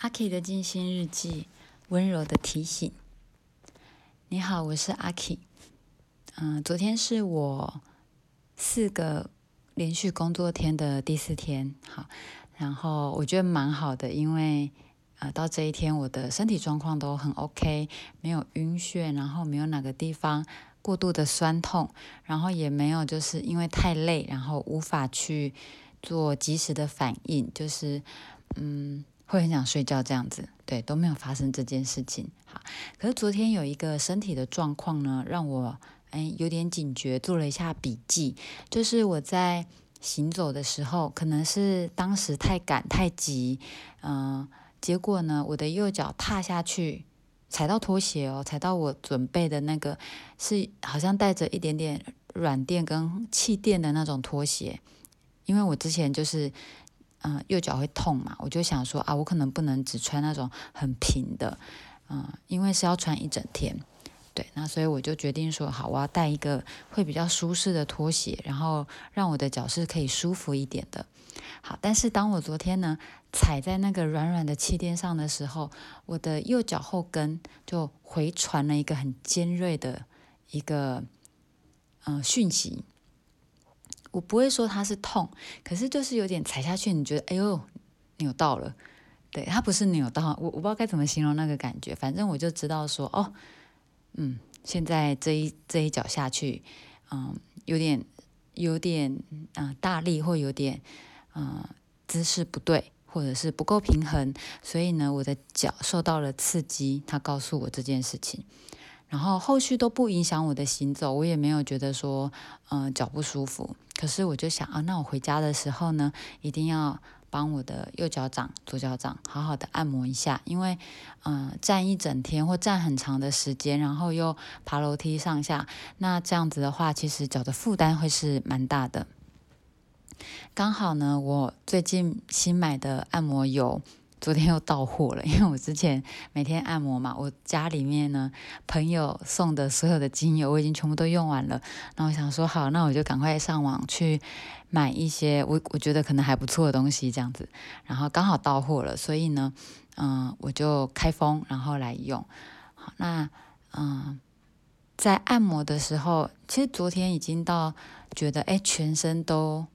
阿 K 的静心日记，温柔的提醒。你好，我是阿 K。嗯，昨天是我四个连续工作天的第四天，好，然后我觉得蛮好的，因为呃，到这一天我的身体状况都很 OK，没有晕眩，然后没有哪个地方过度的酸痛，然后也没有就是因为太累，然后无法去做及时的反应，就是嗯。会很想睡觉这样子，对，都没有发生这件事情。好，可是昨天有一个身体的状况呢，让我哎有点警觉，做了一下笔记。就是我在行走的时候，可能是当时太赶太急，嗯，结果呢，我的右脚踏下去，踩到拖鞋哦，踩到我准备的那个是好像带着一点点软垫跟气垫的那种拖鞋，因为我之前就是。嗯，右脚会痛嘛？我就想说啊，我可能不能只穿那种很平的，嗯，因为是要穿一整天，对，那所以我就决定说，好，我要带一个会比较舒适的拖鞋，然后让我的脚是可以舒服一点的。好，但是当我昨天呢踩在那个软软的气垫上的时候，我的右脚后跟就回传了一个很尖锐的一个嗯讯息。我不会说它是痛，可是就是有点踩下去，你觉得哎呦扭到了，对，它不是扭到，我我不知道该怎么形容那个感觉，反正我就知道说哦，嗯，现在这一这一脚下去，嗯，有点有点嗯大力，或有点嗯姿势不对，或者是不够平衡，所以呢，我的脚受到了刺激，他告诉我这件事情。然后后续都不影响我的行走，我也没有觉得说，嗯，脚不舒服。可是我就想啊，那我回家的时候呢，一定要帮我的右脚掌、左脚掌好好的按摩一下，因为，嗯，站一整天或站很长的时间，然后又爬楼梯上下，那这样子的话，其实脚的负担会是蛮大的。刚好呢，我最近新买的按摩油。昨天又到货了，因为我之前每天按摩嘛，我家里面呢朋友送的所有的精油我已经全部都用完了，那我想说好，那我就赶快上网去买一些我我觉得可能还不错的东西这样子，然后刚好到货了，所以呢，嗯，我就开封然后来用。好，那嗯，在按摩的时候，其实昨天已经到觉得哎，全身都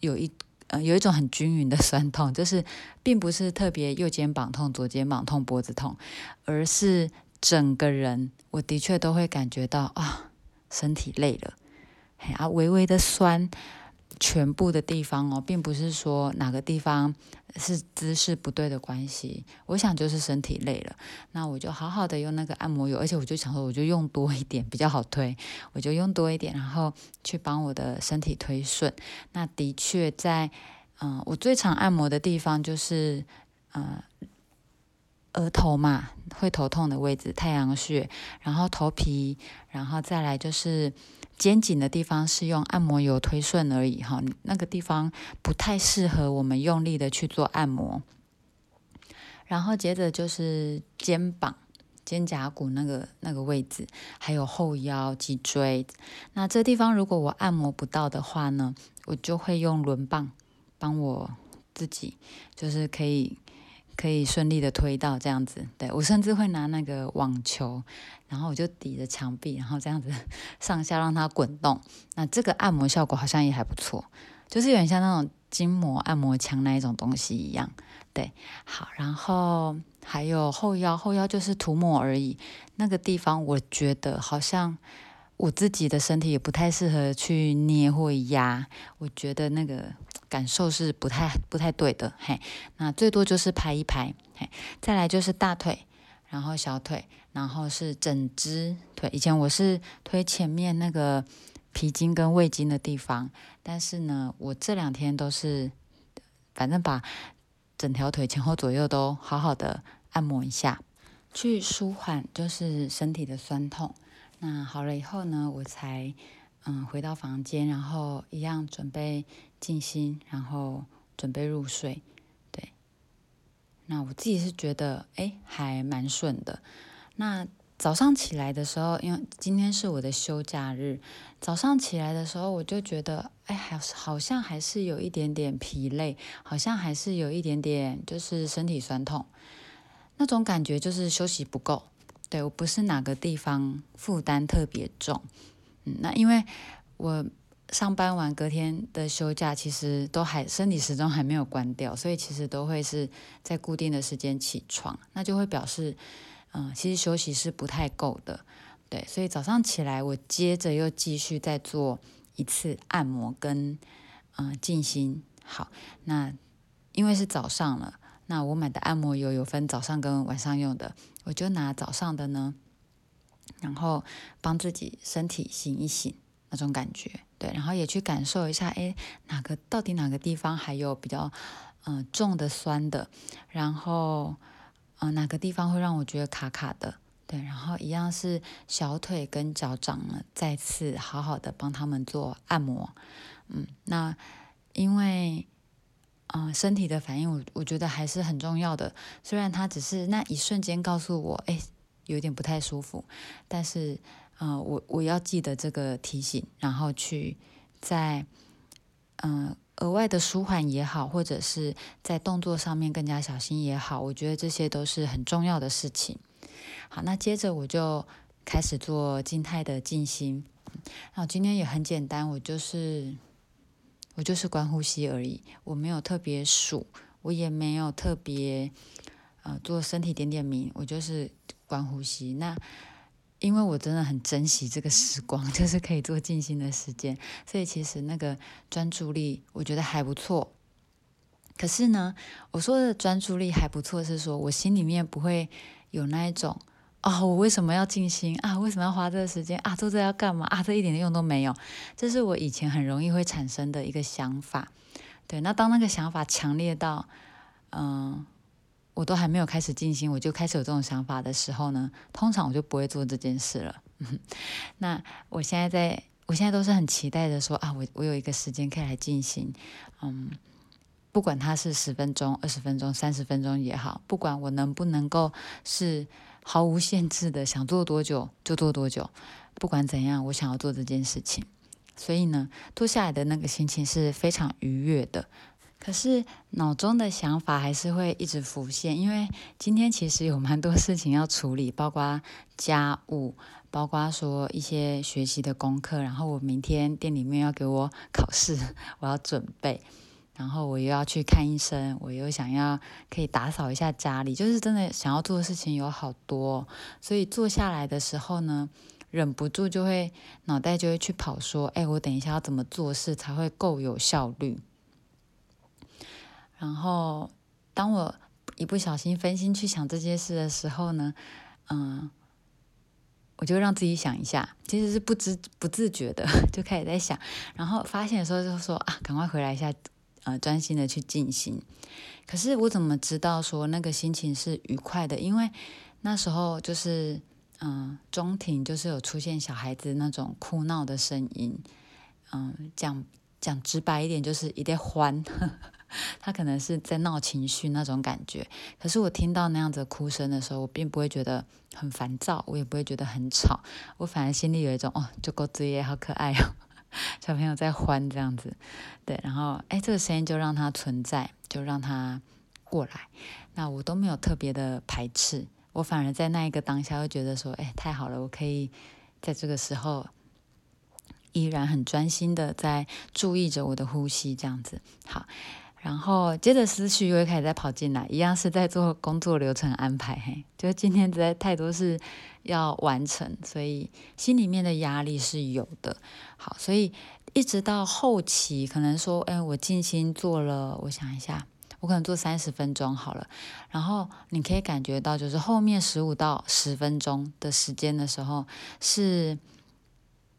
有一。嗯，有一种很均匀的酸痛，就是并不是特别右肩膀痛、左肩膀痛、脖子痛，而是整个人，我的确都会感觉到啊，身体累了，啊，微微的酸。全部的地方哦，并不是说哪个地方是姿势不对的关系，我想就是身体累了。那我就好好的用那个按摩油，而且我就想说，我就用多一点比较好推，我就用多一点，然后去帮我的身体推顺。那的确在，嗯，我最常按摩的地方就是，嗯，额头嘛，会头痛的位置，太阳穴，然后头皮，然后再来就是。肩颈的地方是用按摩油推顺而已哈，那个地方不太适合我们用力的去做按摩。然后接着就是肩膀、肩胛骨那个那个位置，还有后腰、脊椎。那这地方如果我按摩不到的话呢，我就会用轮棒帮我自己，就是可以。可以顺利的推到这样子，对我甚至会拿那个网球，然后我就抵着墙壁，然后这样子 上下让它滚动。那这个按摩效果好像也还不错，就是有点像那种筋膜按摩枪那一种东西一样。对，好，然后还有后腰，后腰就是涂抹而已。那个地方我觉得好像我自己的身体也不太适合去捏或压，我觉得那个。感受是不太不太对的，嘿，那最多就是拍一拍，嘿，再来就是大腿，然后小腿，然后是整只腿。以前我是推前面那个皮筋跟胃筋的地方，但是呢，我这两天都是，反正把整条腿前后左右都好好的按摩一下，去舒缓就是身体的酸痛。那好了以后呢，我才。嗯，回到房间，然后一样准备静心，然后准备入睡。对，那我自己是觉得，哎，还蛮顺的。那早上起来的时候，因为今天是我的休假日，早上起来的时候，我就觉得，哎，还好像还是有一点点疲累，好像还是有一点点就是身体酸痛，那种感觉就是休息不够。对我不是哪个地方负担特别重，嗯，那因为我上班完隔天的休假，其实都还身体时钟还没有关掉，所以其实都会是在固定的时间起床，那就会表示，嗯，其实休息是不太够的，对，所以早上起来我接着又继续再做一次按摩跟嗯静心，好，那因为是早上了。那我买的按摩油有分早上跟晚上用的，我就拿早上的呢，然后帮自己身体醒一醒那种感觉，对，然后也去感受一下，哎，哪个到底哪个地方还有比较嗯重的酸的，然后嗯哪个地方会让我觉得卡卡的，对，然后一样是小腿跟脚掌呢，再次好好的帮他们做按摩，嗯，那因为。嗯，身体的反应，我我觉得还是很重要的。虽然它只是那一瞬间告诉我，哎，有点不太舒服，但是，呃，我我要记得这个提醒，然后去在嗯额外的舒缓也好，或者是在动作上面更加小心也好，我觉得这些都是很重要的事情。好，那接着我就开始做静态的静心。那今天也很简单，我就是。我就是观呼吸而已，我没有特别数，我也没有特别呃做身体点点名，我就是观呼吸。那因为我真的很珍惜这个时光，就是可以做静心的时间，所以其实那个专注力我觉得还不错。可是呢，我说的专注力还不错，是说我心里面不会有那一种。啊，我为什么要静心啊？为什么要花这个时间啊？做这要干嘛啊？这一点用都没有，这是我以前很容易会产生的一个想法。对，那当那个想法强烈到，嗯，我都还没有开始静心，我就开始有这种想法的时候呢，通常我就不会做这件事了。那我现在在，我现在都是很期待的说啊，我我有一个时间可以来静心，嗯，不管它是十分钟、二十分钟、三十分钟也好，不管我能不能够是。毫无限制的想做多久就做多久，不管怎样，我想要做这件事情。所以呢，坐下来的那个心情是非常愉悦的。可是脑中的想法还是会一直浮现，因为今天其实有蛮多事情要处理，包括家务，包括说一些学习的功课，然后我明天店里面要给我考试，我要准备。然后我又要去看医生，我又想要可以打扫一下家里，就是真的想要做的事情有好多，所以坐下来的时候呢，忍不住就会脑袋就会去跑说，哎，我等一下要怎么做事才会够有效率？然后当我一不小心分心去想这件事的时候呢，嗯，我就让自己想一下，其实是不知不自觉的 就开始在想，然后发现的时候就说啊，赶快回来一下。呃，专心的去进行。可是我怎么知道说那个心情是愉快的？因为那时候就是，嗯，中庭就是有出现小孩子那种哭闹的声音。嗯，讲讲直白一点，就是一点欢，他可能是在闹情绪那种感觉。可是我听到那样子哭声的时候，我并不会觉得很烦躁，我也不会觉得很吵，我反而心里有一种哦，就够子也好可爱哦。小朋友在欢这样子，对，然后哎，这个声音就让它存在，就让它过来。那我都没有特别的排斥，我反而在那一个当下会觉得说，哎，太好了，我可以在这个时候依然很专心的在注意着我的呼吸，这样子好。然后接着思绪又会开始在跑进来，一样是在做工作流程安排。嘿，就今天实在太多事要完成，所以心里面的压力是有的。好，所以一直到后期，可能说，哎，我静心做了，我想一下，我可能做三十分钟好了。然后你可以感觉到，就是后面十五到十分钟的时间的时候，是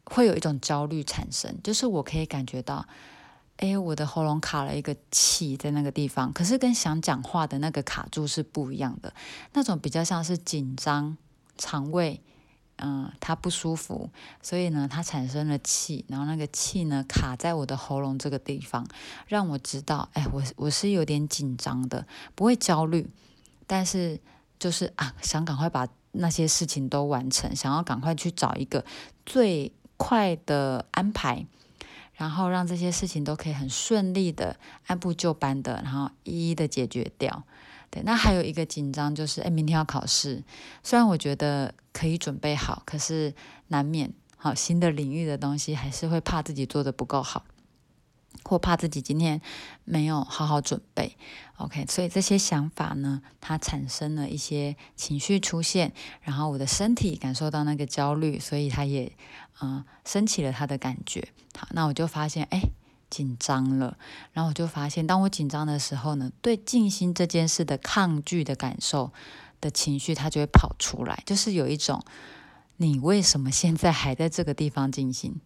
会有一种焦虑产生，就是我可以感觉到。哎，我的喉咙卡了一个气在那个地方，可是跟想讲话的那个卡住是不一样的，那种比较像是紧张，肠胃，嗯，它不舒服，所以呢，它产生了气，然后那个气呢卡在我的喉咙这个地方，让我知道，哎，我我是有点紧张的，不会焦虑，但是就是啊，想赶快把那些事情都完成，想要赶快去找一个最快的安排。然后让这些事情都可以很顺利的按部就班的，然后一一的解决掉。对，那还有一个紧张就是，哎，明天要考试，虽然我觉得可以准备好，可是难免，好新的领域的东西还是会怕自己做的不够好。或怕自己今天没有好好准备，OK，所以这些想法呢，它产生了一些情绪出现，然后我的身体感受到那个焦虑，所以它也嗯升起了它的感觉。好，那我就发现哎紧张了，然后我就发现，当我紧张的时候呢，对静心这件事的抗拒的感受的情绪，它就会跑出来，就是有一种你为什么现在还在这个地方静心？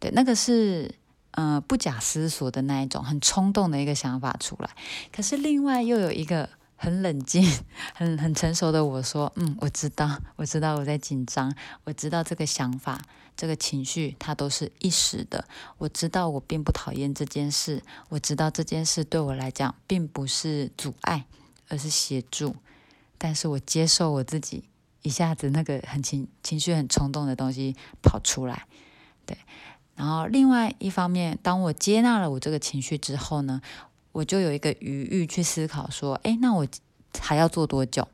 对，那个是。呃，不假思索的那一种，很冲动的一个想法出来。可是另外又有一个很冷静、很很成熟的我说：“嗯，我知道，我知道我在紧张，我知道这个想法、这个情绪它都是一时的。我知道我并不讨厌这件事，我知道这件事对我来讲并不是阻碍，而是协助。但是我接受我自己一下子那个很情情绪很冲动的东西跑出来，对。”然后，另外一方面，当我接纳了我这个情绪之后呢，我就有一个余裕去思考说：，哎，那我还要做多久？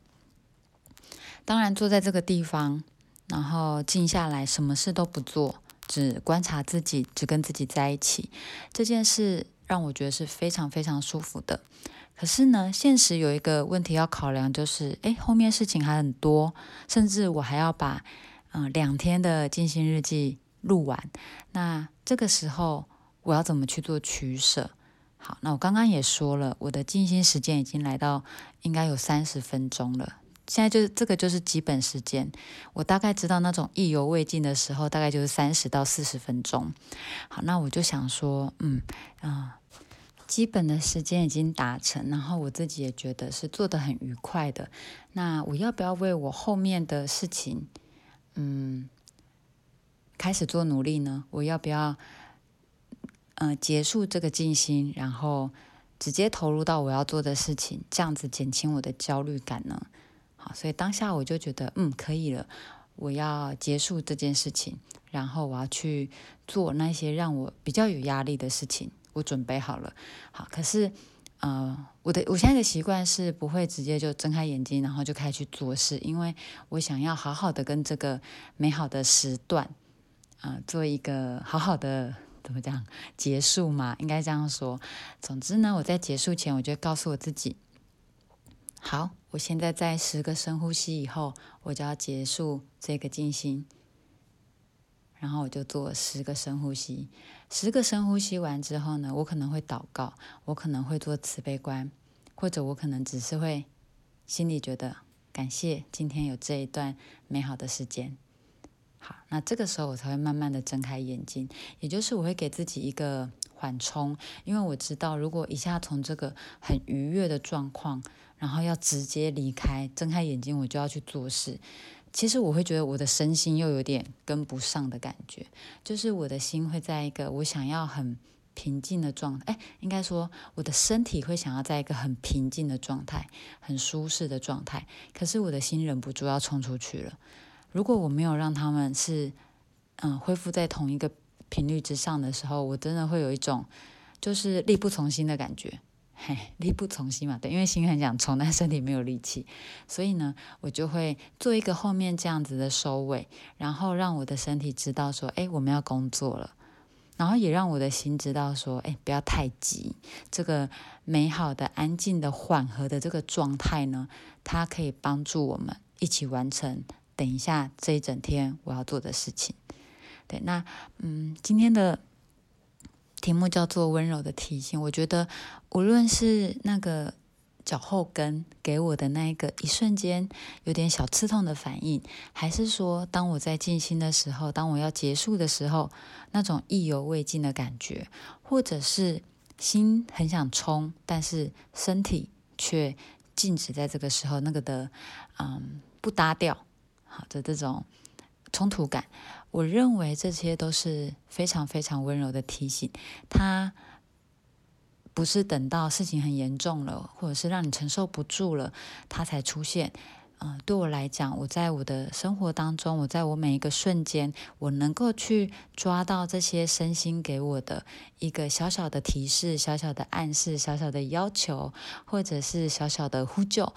当然，坐在这个地方，然后静下来，什么事都不做，只观察自己，只跟自己在一起，这件事让我觉得是非常非常舒服的。可是呢，现实有一个问题要考量，就是，哎，后面事情还很多，甚至我还要把，嗯，两天的静心日记。录完，那这个时候我要怎么去做取舍？好，那我刚刚也说了，我的静心时间已经来到应该有三十分钟了。现在就是这个就是基本时间，我大概知道那种意犹未尽的时候，大概就是三十到四十分钟。好，那我就想说，嗯啊，基本的时间已经达成，然后我自己也觉得是做的很愉快的。那我要不要为我后面的事情，嗯？开始做努力呢？我要不要，嗯，结束这个静心，然后直接投入到我要做的事情，这样子减轻我的焦虑感呢？好，所以当下我就觉得，嗯，可以了。我要结束这件事情，然后我要去做那些让我比较有压力的事情。我准备好了。好，可是，呃，我的我现在的习惯是不会直接就睁开眼睛，然后就开始去做事，因为我想要好好的跟这个美好的时段。啊，做一个好好的怎么讲结束嘛？应该这样说。总之呢，我在结束前，我就告诉我自己：好，我现在在十个深呼吸以后，我就要结束这个静心。然后我就做十个深呼吸。十个深呼吸完之后呢，我可能会祷告，我可能会做慈悲观，或者我可能只是会心里觉得感谢今天有这一段美好的时间。好，那这个时候我才会慢慢的睁开眼睛，也就是我会给自己一个缓冲，因为我知道如果一下从这个很愉悦的状况，然后要直接离开，睁开眼睛我就要去做事，其实我会觉得我的身心又有点跟不上的感觉，就是我的心会在一个我想要很平静的状态，哎，应该说我的身体会想要在一个很平静的状态，很舒适的状态，可是我的心忍不住要冲出去了。如果我没有让他们是，嗯，恢复在同一个频率之上的时候，我真的会有一种就是力不从心的感觉，嘿，力不从心嘛，对，因为心很想冲，但身体没有力气，所以呢，我就会做一个后面这样子的收尾，然后让我的身体知道说，哎，我们要工作了，然后也让我的心知道说，哎，不要太急，这个美好的、安静的、缓和的这个状态呢，它可以帮助我们一起完成。等一下，这一整天我要做的事情。对，那嗯，今天的题目叫做温柔的提醒。我觉得，无论是那个脚后跟给我的那一个一瞬间有点小刺痛的反应，还是说当我在静心的时候，当我要结束的时候，那种意犹未尽的感觉，或者是心很想冲，但是身体却静止在这个时候，那个的嗯不搭调。好的，这种冲突感，我认为这些都是非常非常温柔的提醒。它不是等到事情很严重了，或者是让你承受不住了，它才出现。呃，对我来讲，我在我的生活当中，我在我每一个瞬间，我能够去抓到这些身心给我的一个小小的提示、小小的暗示、小小的要求，或者是小小的呼救。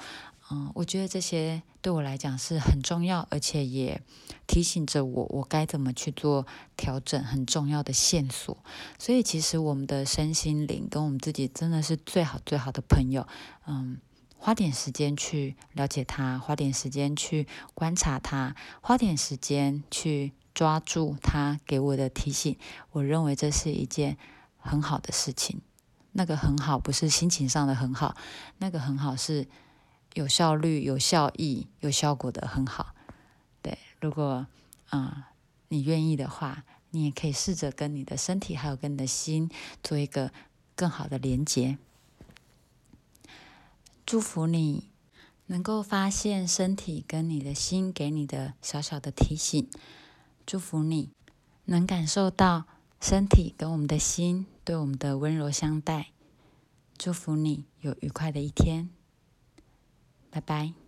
嗯，我觉得这些对我来讲是很重要，而且也提醒着我，我该怎么去做调整，很重要的线索。所以，其实我们的身心灵跟我们自己真的是最好最好的朋友。嗯，花点时间去了解他，花点时间去观察他，花点时间去抓住他给我的提醒。我认为这是一件很好的事情。那个很好，不是心情上的很好，那个很好是。有效率、有效益、有效果的很好。对，如果啊你愿意的话，你也可以试着跟你的身体还有跟你的心做一个更好的连接。祝福你能够发现身体跟你的心给你的小小的提醒。祝福你能感受到身体跟我们的心对我们的温柔相待。祝福你有愉快的一天。拜拜。